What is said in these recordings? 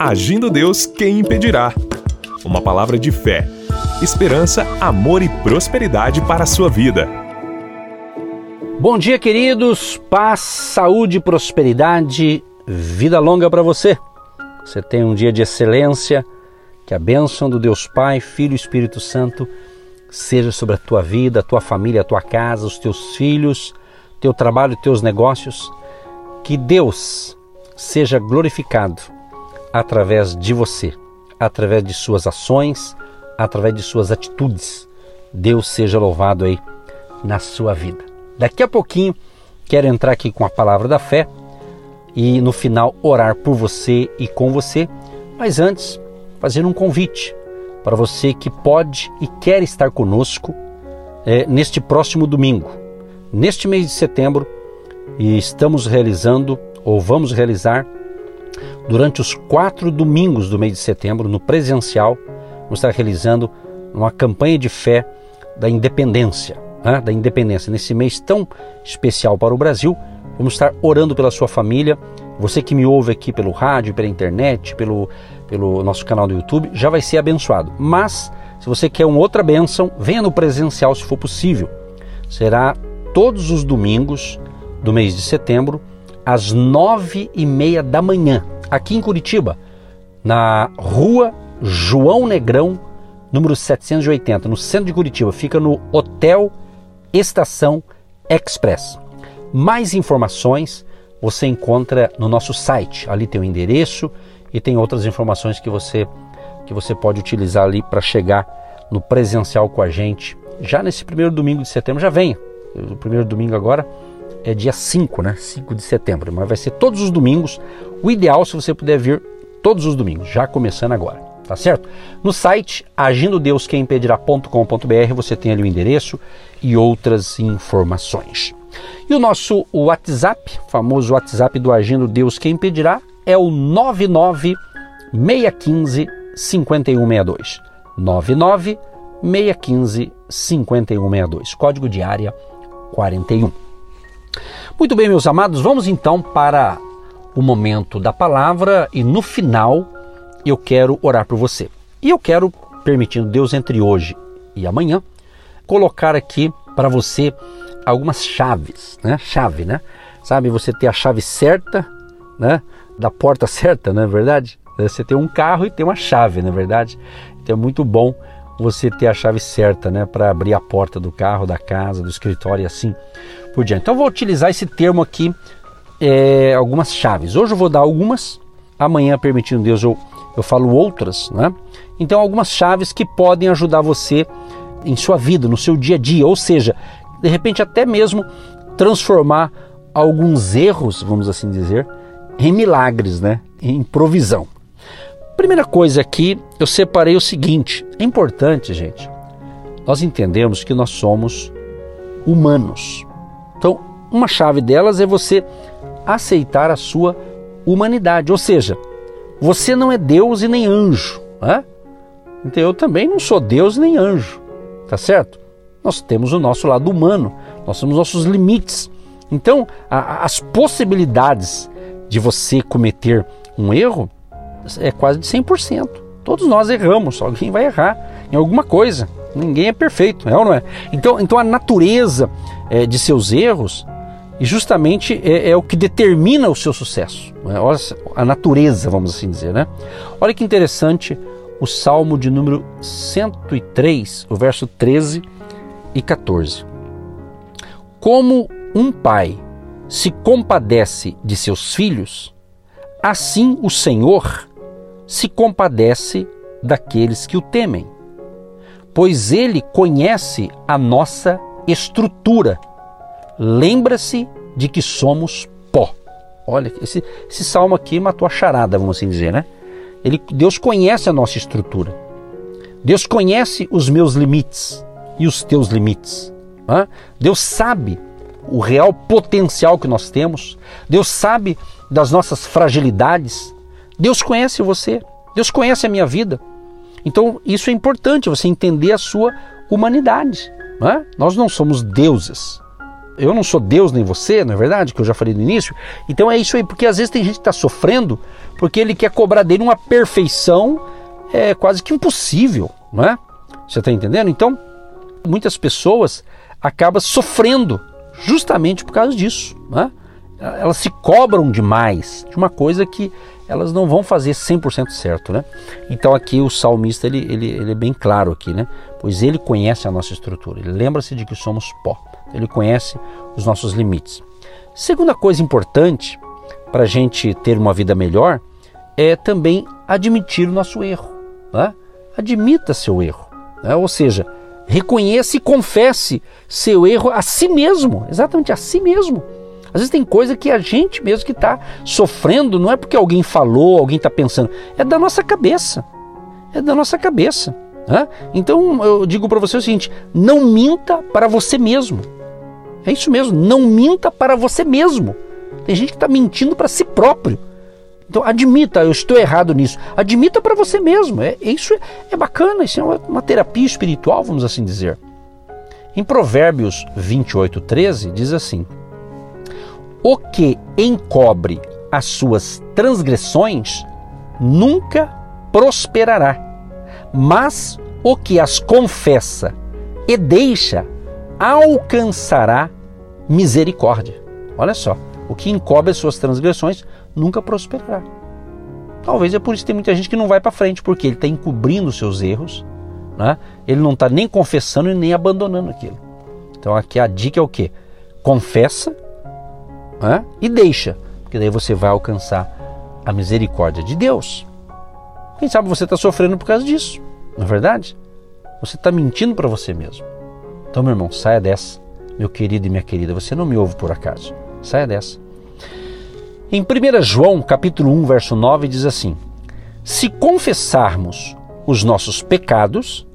Agindo Deus, quem impedirá? Uma palavra de fé, esperança, amor e prosperidade para a sua vida. Bom dia, queridos. Paz, saúde, prosperidade, vida longa para você. Você tem um dia de excelência. Que a bênção do Deus Pai, Filho e Espírito Santo seja sobre a tua vida, a tua família, a tua casa, os teus filhos, teu trabalho, teus negócios. Que Deus seja glorificado através de você, através de suas ações, através de suas atitudes. Deus seja louvado aí na sua vida. Daqui a pouquinho quero entrar aqui com a palavra da fé e no final orar por você e com você, mas antes fazer um convite para você que pode e quer estar conosco é, neste próximo domingo. Neste mês de setembro, e estamos realizando ou vamos realizar durante os quatro domingos do mês de setembro, no presencial, vamos estar realizando uma campanha de fé da independência, né? da independência. Nesse mês tão especial para o Brasil, vamos estar orando pela sua família. Você que me ouve aqui pelo rádio, pela internet, pelo, pelo nosso canal do YouTube, já vai ser abençoado. Mas, se você quer uma outra bênção, venha no presencial se for possível. Será todos os domingos do mês de setembro, às nove e meia da manhã, aqui em Curitiba, na rua João Negrão, número 780, no centro de Curitiba. Fica no Hotel Estação Express. Mais informações você encontra no nosso site. Ali tem o endereço e tem outras informações que você que você pode utilizar ali para chegar no presencial com a gente. Já nesse primeiro domingo de setembro, já venha. O primeiro domingo agora é dia 5, né? 5 de setembro, mas vai ser todos os domingos. O ideal se você puder vir todos os domingos, já começando agora, tá certo? No site agindodeusquemimpedirá.com.br você tem ali o endereço e outras informações. E o nosso WhatsApp, famoso WhatsApp do Agindo Deus Quem Impedirá, é o 99 615 5162. 99 615 5162. Código de área 41. Muito bem, meus amados, vamos então para o momento da palavra e no final eu quero orar por você. E eu quero, permitindo Deus entre hoje e amanhã, colocar aqui para você algumas chaves, né? Chave, né? Sabe, você ter a chave certa, né? Da porta certa, não é verdade? Você tem um carro e tem uma chave, não é verdade? Então é muito bom você ter a chave certa, né, para abrir a porta do carro, da casa, do escritório e assim por diante. Então vou utilizar esse termo aqui, é, algumas chaves. Hoje eu vou dar algumas, amanhã, permitindo Deus, eu, eu falo outras, né? Então algumas chaves que podem ajudar você em sua vida, no seu dia a dia, ou seja, de repente até mesmo transformar alguns erros, vamos assim dizer, em milagres, né? Em provisão. Primeira coisa aqui, eu separei o seguinte: é importante, gente, nós entendemos que nós somos humanos. Então, uma chave delas é você aceitar a sua humanidade, ou seja, você não é Deus e nem anjo. Né? Então, eu também não sou Deus nem anjo, tá certo? Nós temos o nosso lado humano, nós temos nossos limites. Então, a, as possibilidades de você cometer um erro é quase de 100%. Todos nós erramos, alguém vai errar em alguma coisa. Ninguém é perfeito, é ou não é? Então, então a natureza é, de seus erros e justamente é, é, o que determina o seu sucesso. É? Olha a natureza, vamos assim dizer, né? Olha que interessante o Salmo de número 103, o verso 13 e 14. Como um pai se compadece de seus filhos, assim o Senhor se compadece daqueles que o temem, pois ele conhece a nossa estrutura. Lembra-se de que somos pó. Olha, esse, esse salmo aqui matou a charada, vamos assim dizer, né? Ele, Deus conhece a nossa estrutura. Deus conhece os meus limites e os teus limites. Né? Deus sabe o real potencial que nós temos. Deus sabe das nossas fragilidades. Deus conhece você, Deus conhece a minha vida. Então isso é importante, você entender a sua humanidade. Não é? Nós não somos deuses, eu não sou Deus nem você, não é verdade? Que eu já falei no início. Então é isso aí, porque às vezes tem gente que está sofrendo porque ele quer cobrar dele uma perfeição é, quase que impossível, não é? Você está entendendo? Então, muitas pessoas acabam sofrendo justamente por causa disso. Né? Elas se cobram demais de uma coisa que elas não vão fazer 100% certo. Né? Então aqui o salmista ele, ele, ele é bem claro aqui, né? pois ele conhece a nossa estrutura, ele lembra-se de que somos pó, ele conhece os nossos limites. Segunda coisa importante para a gente ter uma vida melhor é também admitir o nosso erro. Né? Admita seu erro. Né? Ou seja, reconheça e confesse seu erro a si mesmo, exatamente a si mesmo. Às vezes tem coisa que a gente mesmo que está sofrendo, não é porque alguém falou, alguém está pensando, é da nossa cabeça. É da nossa cabeça. Né? Então eu digo para você o seguinte: não minta para você mesmo. É isso mesmo, não minta para você mesmo. Tem gente que está mentindo para si próprio. Então admita, eu estou errado nisso. Admita para você mesmo. É, isso é, é, bacana, isso é uma, uma, terapia espiritual, vamos assim dizer. Em Provérbios 28, 13, diz assim: O que encobre as suas transgressões nunca prosperará, mas o que as confessa e deixa alcançará misericórdia. Olha só, o que encobre as suas transgressões nunca prosperará. Talvez é por isso que tem muita gente que não vai para frente, porque ele está encobrindo os seus erros, né? ele não está nem confessando e nem abandonando aquilo. Então aqui a dica é o que? Confessa né? e deixa, porque daí você vai alcançar a misericórdia de Deus. Quem sabe você está sofrendo por causa disso, não é verdade? Você está mentindo para você mesmo. Então, meu irmão, saia dessa, meu querido e minha querida. Você não me ouve por acaso. Saia dessa. Em 1 João, capítulo 1, verso 9, diz assim: Se confessarmos os nossos pecados,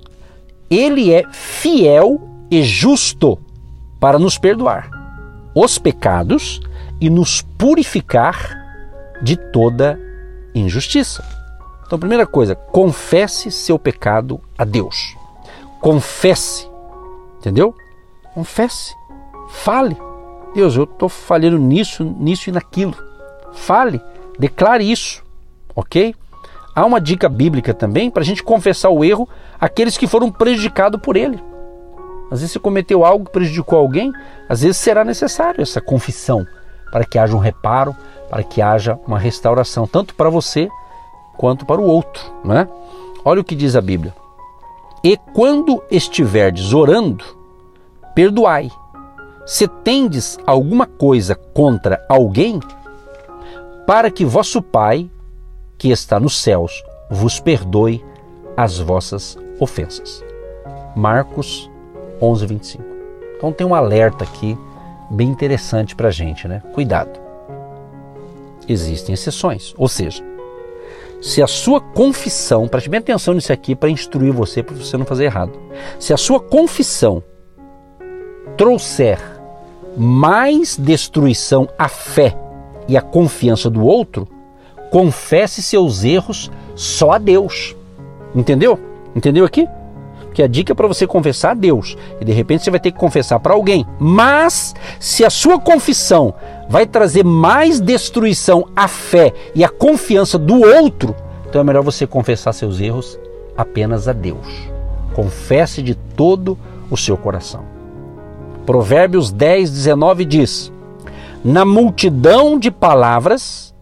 ele é fiel e justo para nos perdoar os pecados e nos purificar de toda injustiça. Então, primeira coisa, confesse seu pecado a Deus. Confesse, entendeu? Confesse, fale. Deus, eu estou falhando nisso, nisso e naquilo. Fale, declare isso, ok? Há uma dica bíblica também para a gente confessar o erro àqueles que foram prejudicados por ele. Às vezes você cometeu algo que prejudicou alguém, às vezes será necessário essa confissão para que haja um reparo, para que haja uma restauração, tanto para você quanto para o outro. Né? Olha o que diz a Bíblia. E quando estiverdes orando, perdoai. Se tendes alguma coisa contra alguém, para que vosso Pai, que está nos céus, vos perdoe as vossas ofensas. Marcos 11, 25. Então tem um alerta aqui bem interessante para a gente, né? Cuidado. Existem exceções, ou seja, se a sua confissão, preste bem atenção nisso aqui para instruir você, para você não fazer errado. Se a sua confissão trouxer mais destruição à fé e a confiança do outro, confesse seus erros só a Deus. Entendeu? Entendeu aqui? Que a dica é para você confessar a Deus. E de repente você vai ter que confessar para alguém. Mas se a sua confissão vai trazer mais destruição à fé e à confiança do outro, então é melhor você confessar seus erros apenas a Deus. Confesse de todo o seu coração. Provérbios 10, 19 diz: na multidão de palavras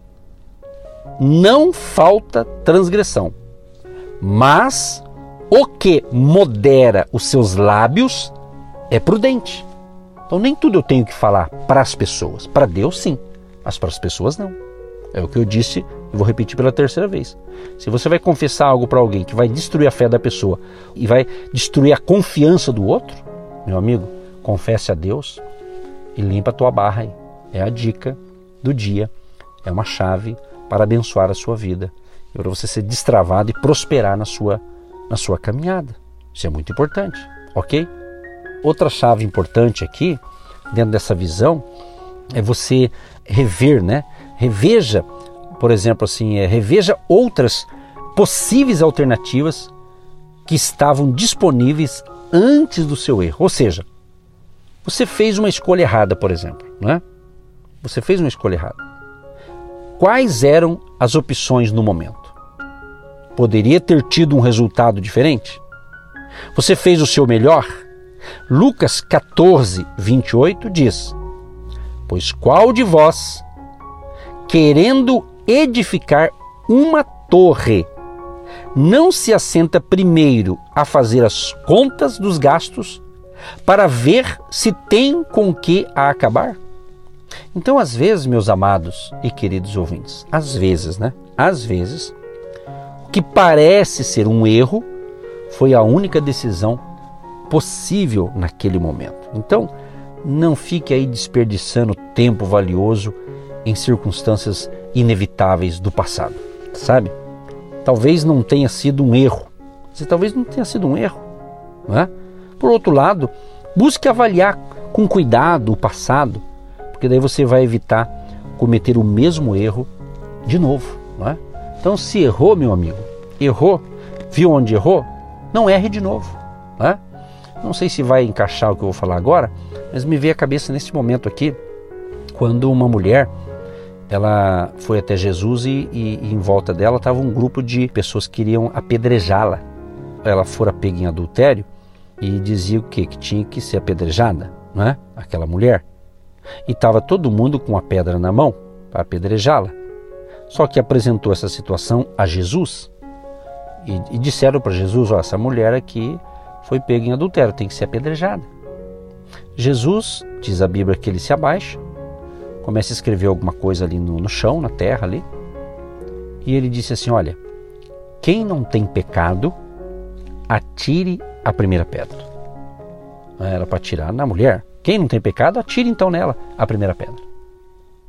não falta transgressão, mas o que modera os seus lábios é prudente. Então nem tudo eu tenho que falar para as pessoas. Para Deus sim, mas para as pessoas não. É o que eu disse e vou repetir pela terceira vez. Se você vai confessar algo para alguém que vai destruir a fé da pessoa e vai destruir a confiança do outro, meu amigo, confesse a Deus e limpa a tua barra aí. É a dica do dia, é uma chave para abençoar a sua vida e para você ser destravado e prosperar na sua, na sua caminhada. Isso é muito importante, ok? Outra chave importante aqui, dentro dessa visão, é você rever, né? Reveja, por exemplo, assim, é, reveja outras possíveis alternativas que estavam disponíveis antes do seu erro. Ou seja, Você fez uma escolha errada, por exemplo, não é? Você fez uma escolha errada. Quais eram as opções no momento? Poderia ter tido um resultado diferente? Você fez o seu melhor? Lucas 14, 28 diz: Pois qual de vós, querendo edificar uma torre, não se assenta primeiro a fazer as contas dos gastos para ver se tem com que a acabar? Então, às vezes, meus amados e queridos ouvintes, às vezes, né? Às vezes, que parece ser um erro foi a única decisão possível naquele momento. Então, não fique aí desperdiçando tempo valioso em circunstâncias inevitáveis do passado, sabe? Talvez não tenha sido um erro. Você talvez não tenha sido um erro, não é? Por outro lado, busque avaliar com cuidado o passado, porque daí você vai evitar cometer o mesmo erro de novo. Não é? Então, se errou, meu amigo, errou, viu onde errou, não erre de novo. Não, é? não sei se vai encaixar o que eu vou falar agora, mas me veio à cabeça nesse momento aqui, quando uma mulher ela foi até Jesus e, e, e em volta dela estava um grupo de pessoas que queriam apedrejá-la. Ela fora pega em adultério e dizia o quê? Que tinha que ser apedrejada, não é? Aquela mulher. E estava todo mundo com a pedra na mão para apedrejá-la. Só que apresentou essa situação a Jesus e, e disseram para Jesus: ó, essa mulher aqui foi pega em adultério, tem que ser apedrejada. Jesus, diz a Bíblia que ele se abaixa, começa a escrever alguma coisa ali no, no chão, na terra ali, e ele disse assim: Olha, quem não tem pecado, atire a primeira pedra. Era para atirar na mulher. Quem não tem pecado, atire então nela a primeira pedra.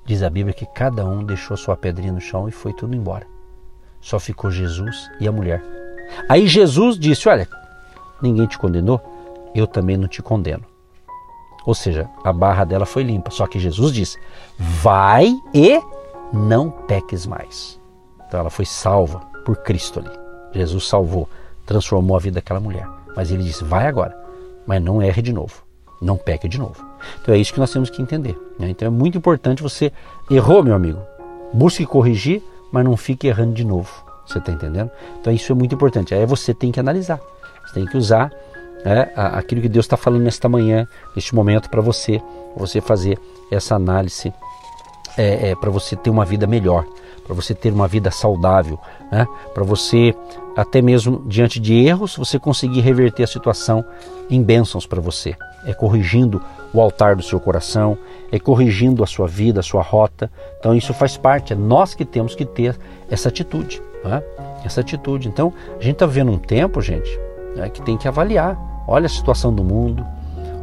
Diz a Bíblia que cada um deixou sua pedrinha no chão e foi tudo embora. Só ficou Jesus e a mulher. Aí Jesus disse: Olha, ninguém te condenou, eu também não te condeno. Ou seja, a barra dela foi limpa. Só que Jesus disse: Vai e não peques mais. Então ela foi salva por Cristo ali. Jesus salvou, transformou a vida daquela mulher. Mas ele disse: vai agora, mas não erre de novo, não peque de novo. Então é isso que nós temos que entender. Né? Então é muito importante você errou, meu amigo, busque corrigir, mas não fique errando de novo. Você está entendendo? Então isso é muito importante. Aí você tem que analisar, você tem que usar né, aquilo que Deus está falando nesta manhã, neste momento para você, você fazer essa análise, é, é, para você ter uma vida melhor para você ter uma vida saudável, né? para você, até mesmo diante de erros, você conseguir reverter a situação em bênçãos para você. É corrigindo o altar do seu coração, é corrigindo a sua vida, a sua rota. Então isso faz parte, é nós que temos que ter essa atitude. Né? Essa atitude. Então a gente está vivendo um tempo, gente, né, que tem que avaliar. Olha a situação do mundo,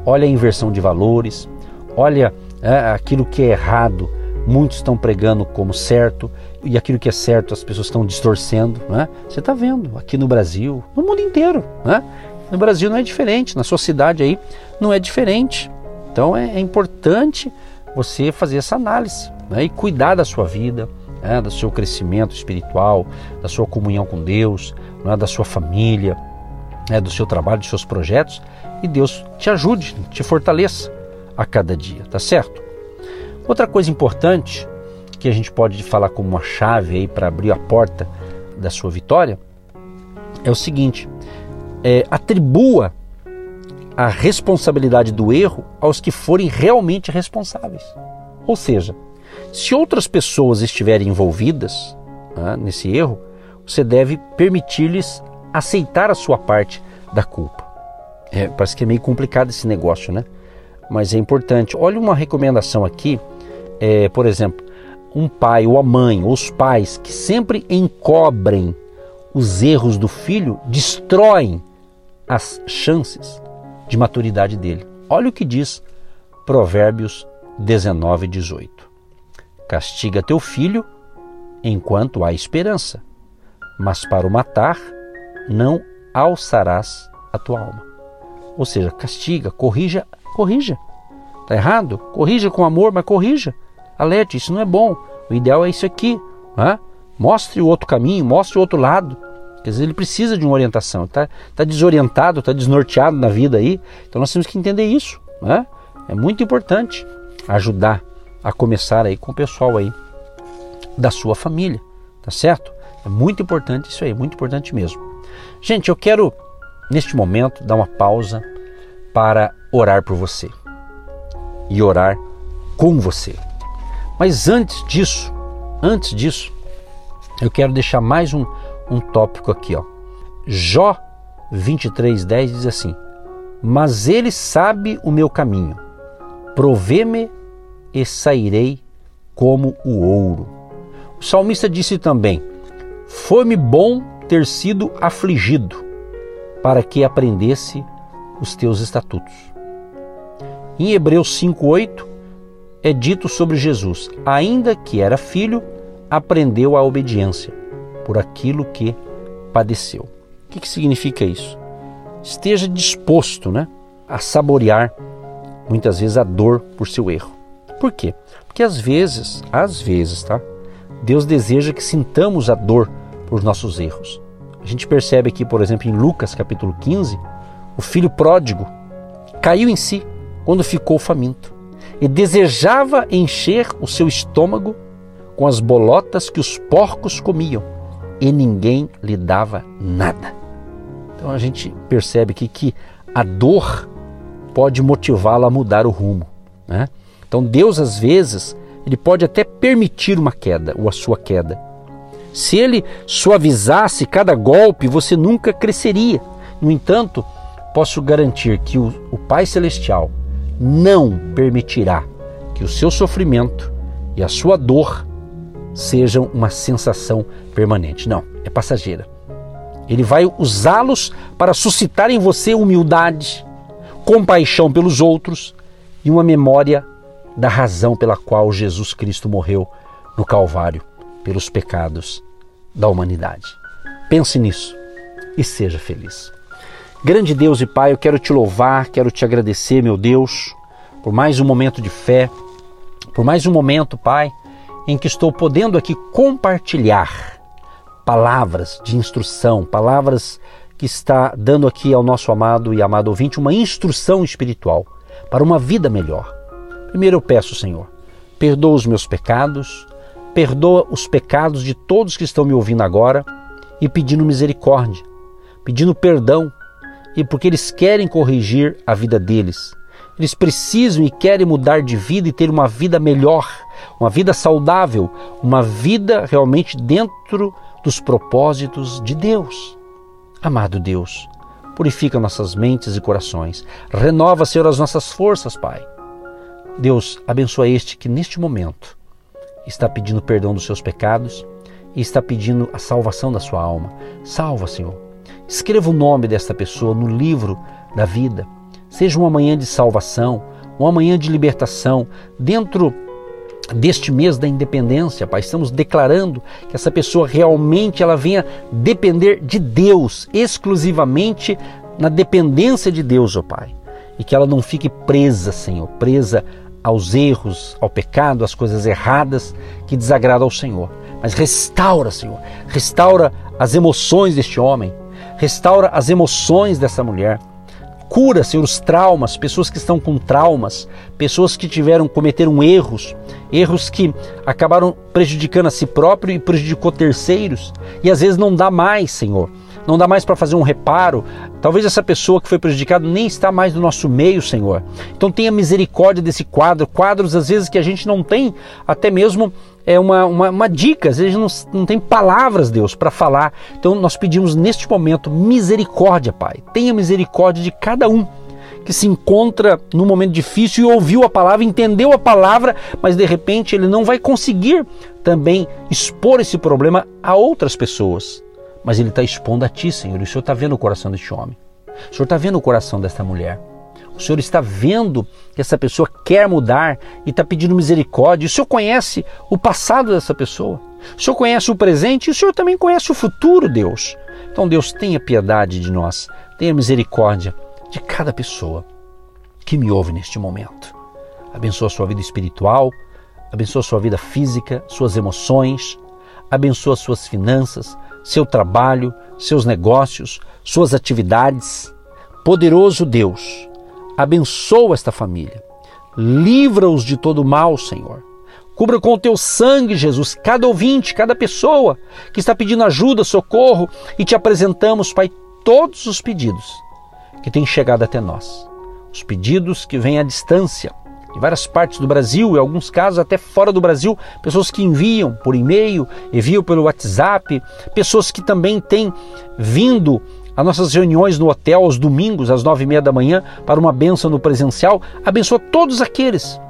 olha a inversão de valores, olha é, aquilo que é errado muitos estão pregando como certo e aquilo que é certo as pessoas estão distorcendo. Né? Você está vendo aqui no Brasil, no mundo inteiro. Né? No Brasil não é diferente, na sua cidade aí não é diferente. Então é, é importante você fazer essa análise né? e cuidar da sua vida, né? do seu crescimento espiritual, da sua comunhão com Deus, né? da sua família, né? do seu trabalho, dos seus projetos e Deus te ajude, te fortaleça a cada dia, tá certo? Outra coisa importante que a gente pode falar como uma chave aí para abrir a porta da sua vitória é o seguinte: é, atribua a responsabilidade do erro aos que forem realmente responsáveis. Ou seja, se outras pessoas estiverem envolvidas né, nesse erro, você deve permitir-lhes aceitar a sua parte da culpa. É, parece que é meio complicado esse negócio, né? Mas é importante. Olha uma recomendação aqui é, por exemplo, um pai ou a mãe ou os pais que sempre encobrem os erros do filho destroem as chances de maturidade dele. Olha o que diz Provérbios 19, 18. Castiga teu filho enquanto há esperança, mas para o matar não alçarás a tua alma. Ou seja, castiga, corrija, corrija. Está errado? Corrija com amor, mas corrija alerte, isso não é bom. O ideal é isso aqui. Né? Mostre o outro caminho, mostre o outro lado. Quer dizer, ele precisa de uma orientação. Está tá desorientado, está desnorteado na vida aí. Então nós temos que entender isso. Né? É muito importante ajudar a começar aí com o pessoal aí da sua família, tá certo? É muito importante isso aí, muito importante mesmo. Gente, eu quero neste momento dar uma pausa para orar por você e orar com você. Mas antes disso, antes disso, eu quero deixar mais um, um tópico aqui, ó. Jó 23:10 diz assim: Mas ele sabe o meu caminho. Provê-me e sairei como o ouro. O salmista disse também: Foi-me bom ter sido afligido, para que aprendesse os teus estatutos. Em Hebreus 5:8 é dito sobre Jesus: ainda que era filho, aprendeu a obediência por aquilo que padeceu. O que, que significa isso? Esteja disposto né, a saborear muitas vezes a dor por seu erro. Por quê? Porque às vezes, às vezes, tá? Deus deseja que sintamos a dor por nossos erros. A gente percebe aqui, por exemplo, em Lucas capítulo 15, o filho pródigo caiu em si quando ficou faminto e desejava encher o seu estômago com as bolotas que os porcos comiam e ninguém lhe dava nada. Então a gente percebe aqui que a dor pode motivá-la a mudar o rumo. Né? Então Deus às vezes ele pode até permitir uma queda ou a sua queda. Se ele suavizasse cada golpe, você nunca cresceria. No entanto, posso garantir que o, o Pai Celestial não permitirá que o seu sofrimento e a sua dor sejam uma sensação permanente. Não, é passageira. Ele vai usá-los para suscitar em você humildade, compaixão pelos outros e uma memória da razão pela qual Jesus Cristo morreu no Calvário pelos pecados da humanidade. Pense nisso e seja feliz. Grande Deus e Pai, eu quero te louvar, quero te agradecer, meu Deus, por mais um momento de fé, por mais um momento, Pai, em que estou podendo aqui compartilhar palavras de instrução, palavras que está dando aqui ao nosso amado e amado ouvinte uma instrução espiritual para uma vida melhor. Primeiro eu peço, Senhor, perdoa os meus pecados, perdoa os pecados de todos que estão me ouvindo agora e pedindo misericórdia, pedindo perdão e porque eles querem corrigir a vida deles. Eles precisam e querem mudar de vida e ter uma vida melhor, uma vida saudável, uma vida realmente dentro dos propósitos de Deus. Amado Deus, purifica nossas mentes e corações. Renova, Senhor, as nossas forças, Pai. Deus, abençoa este que neste momento está pedindo perdão dos seus pecados e está pedindo a salvação da sua alma. Salva, Senhor Escreva o nome desta pessoa no livro da vida. Seja uma manhã de salvação, uma manhã de libertação. Dentro deste mês da independência, Pai, estamos declarando que essa pessoa realmente ela venha depender de Deus, exclusivamente na dependência de Deus, ó Pai. E que ela não fique presa, Senhor, presa aos erros, ao pecado, às coisas erradas que desagradam ao Senhor. Mas restaura, Senhor, restaura as emoções deste homem, restaura as emoções dessa mulher, cura, Senhor, os traumas, pessoas que estão com traumas, pessoas que tiveram, cometeram erros, erros que acabaram prejudicando a si próprio e prejudicou terceiros, e às vezes não dá mais, Senhor. Não dá mais para fazer um reparo. Talvez essa pessoa que foi prejudicada nem está mais no nosso meio, Senhor. Então tenha misericórdia desse quadro, quadros às vezes que a gente não tem até mesmo é uma, uma, uma dica, às vezes não, não tem palavras, Deus, para falar. Então nós pedimos neste momento misericórdia, Pai. Tenha misericórdia de cada um que se encontra num momento difícil e ouviu a palavra, entendeu a palavra, mas de repente ele não vai conseguir também expor esse problema a outras pessoas. Mas ele está expondo a Ti, Senhor, e o Senhor está vendo o coração deste homem. O Senhor está vendo o coração desta mulher. O Senhor está vendo que essa pessoa quer mudar e está pedindo misericórdia. O Senhor conhece o passado dessa pessoa. O Senhor conhece o presente e o Senhor também conhece o futuro, Deus. Então, Deus, tenha piedade de nós, tenha misericórdia de cada pessoa que me ouve neste momento. Abençoa a sua vida espiritual, abençoa a sua vida física, suas emoções, abençoa suas finanças, seu trabalho, seus negócios, suas atividades. Poderoso Deus, abençoa esta família. livra-os de todo mal, Senhor. Cubra com o teu sangue, Jesus, cada ouvinte, cada pessoa que está pedindo ajuda, socorro e te apresentamos, Pai, todos os pedidos que têm chegado até nós. Os pedidos que vêm à distância, em várias partes do Brasil, em alguns casos até fora do Brasil, pessoas que enviam por e-mail, enviam pelo WhatsApp, pessoas que também têm vindo às nossas reuniões no hotel aos domingos, às nove e meia da manhã, para uma bênção no presencial. Abençoa todos aqueles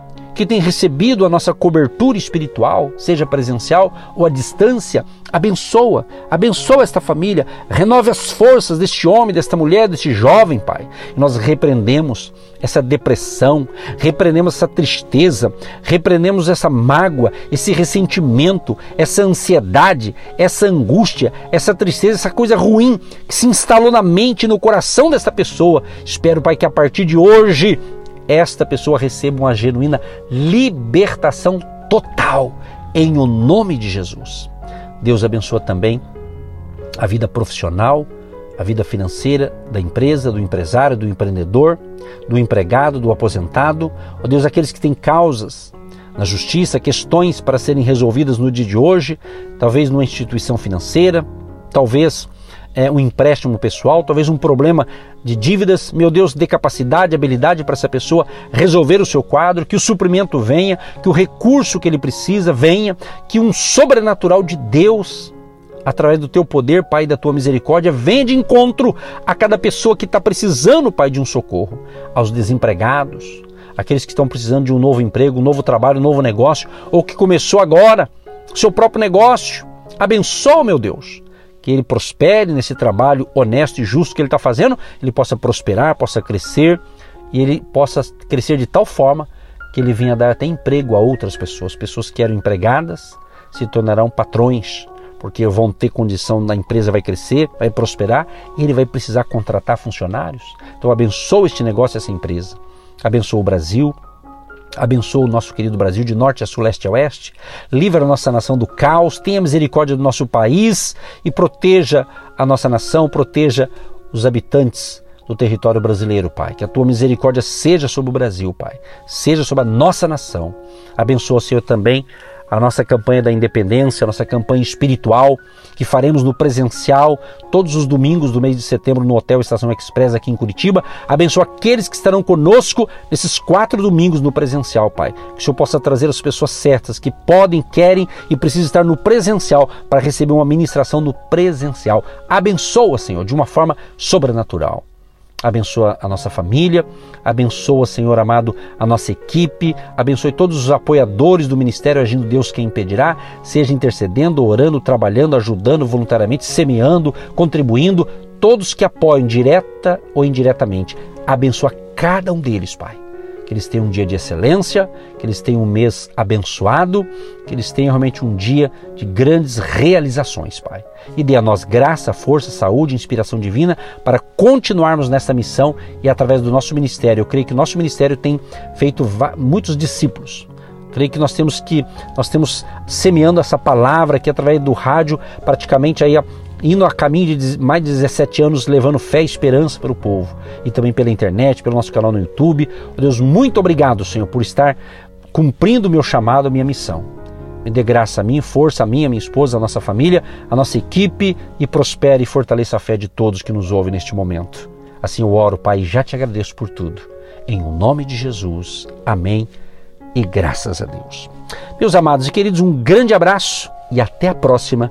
que tem recebido a nossa cobertura espiritual, seja presencial ou à distância, abençoa, abençoa esta família, renove as forças deste homem, desta mulher, deste jovem, Pai. Nós repreendemos essa depressão, repreendemos essa tristeza, repreendemos essa mágoa, esse ressentimento, essa ansiedade, essa angústia, essa tristeza, essa coisa ruim que se instalou na mente e no coração desta pessoa. Espero, Pai, que a partir de hoje esta pessoa receba uma genuína libertação total em o nome de Jesus. Deus abençoa também a vida profissional, a vida financeira da empresa, do empresário, do empreendedor, do empregado, do aposentado. Ó Deus, aqueles que têm causas na justiça, questões para serem resolvidas no dia de hoje, talvez numa instituição financeira, talvez é, um empréstimo pessoal, talvez um problema de dívidas. Meu Deus, dê capacidade, habilidade para essa pessoa resolver o seu quadro, que o suprimento venha, que o recurso que ele precisa venha, que um sobrenatural de Deus através do teu poder, Pai, da tua misericórdia, venha de encontro a cada pessoa que está precisando, Pai, de um socorro, aos desempregados, aqueles que estão precisando de um novo emprego, um novo trabalho, um novo negócio, ou que começou agora seu próprio negócio. Abençoa, meu Deus, que ele prospere nesse trabalho honesto e justo que ele está fazendo, ele possa prosperar, possa crescer e ele possa crescer de tal forma que ele venha dar até emprego a outras pessoas. Pessoas que eram empregadas se tornarão patrões, porque vão ter condição, a empresa vai crescer, vai prosperar e ele vai precisar contratar funcionários. Então abençoa este negócio, essa empresa. Abençoa o Brasil, Abençoa o nosso querido Brasil de norte a sul, leste a oeste. Livra a nossa nação do caos. Tenha misericórdia do nosso país e proteja a nossa nação, proteja os habitantes do território brasileiro, Pai. Que a tua misericórdia seja sobre o Brasil, Pai. Seja sobre a nossa nação. Abençoa, Senhor, também a nossa campanha da independência, a nossa campanha espiritual, que faremos no presencial todos os domingos do mês de setembro no Hotel Estação Express aqui em Curitiba. Abençoa aqueles que estarão conosco nesses quatro domingos no presencial, Pai. Que o Senhor possa trazer as pessoas certas que podem, querem e precisam estar no presencial para receber uma ministração no presencial. Abençoa, Senhor, de uma forma sobrenatural abençoa a nossa família, abençoa, Senhor amado, a nossa equipe, abençoe todos os apoiadores do Ministério Agindo Deus Quem Impedirá, seja intercedendo, orando, trabalhando, ajudando voluntariamente, semeando, contribuindo, todos que apoiam direta ou indiretamente. Abençoa cada um deles, Pai que eles tenham um dia de excelência, que eles tenham um mês abençoado, que eles tenham realmente um dia de grandes realizações, Pai. E dê a nós graça, força, saúde, inspiração divina para continuarmos nessa missão e através do nosso ministério. Eu creio que o nosso ministério tem feito muitos discípulos. Creio que nós temos que nós temos semeando essa palavra aqui através do rádio, praticamente aí indo a caminho de mais de 17 anos, levando fé e esperança para o povo. E também pela internet, pelo nosso canal no YouTube. Oh Deus, muito obrigado, Senhor, por estar cumprindo o meu chamado, a minha missão. Me dê graça a mim, força a mim, a minha esposa, a nossa família, a nossa equipe e prospere e fortaleça a fé de todos que nos ouvem neste momento. Assim eu oro, Pai, e já te agradeço por tudo. Em o nome de Jesus. Amém. E graças a Deus. Meus amados e queridos, um grande abraço e até a próxima,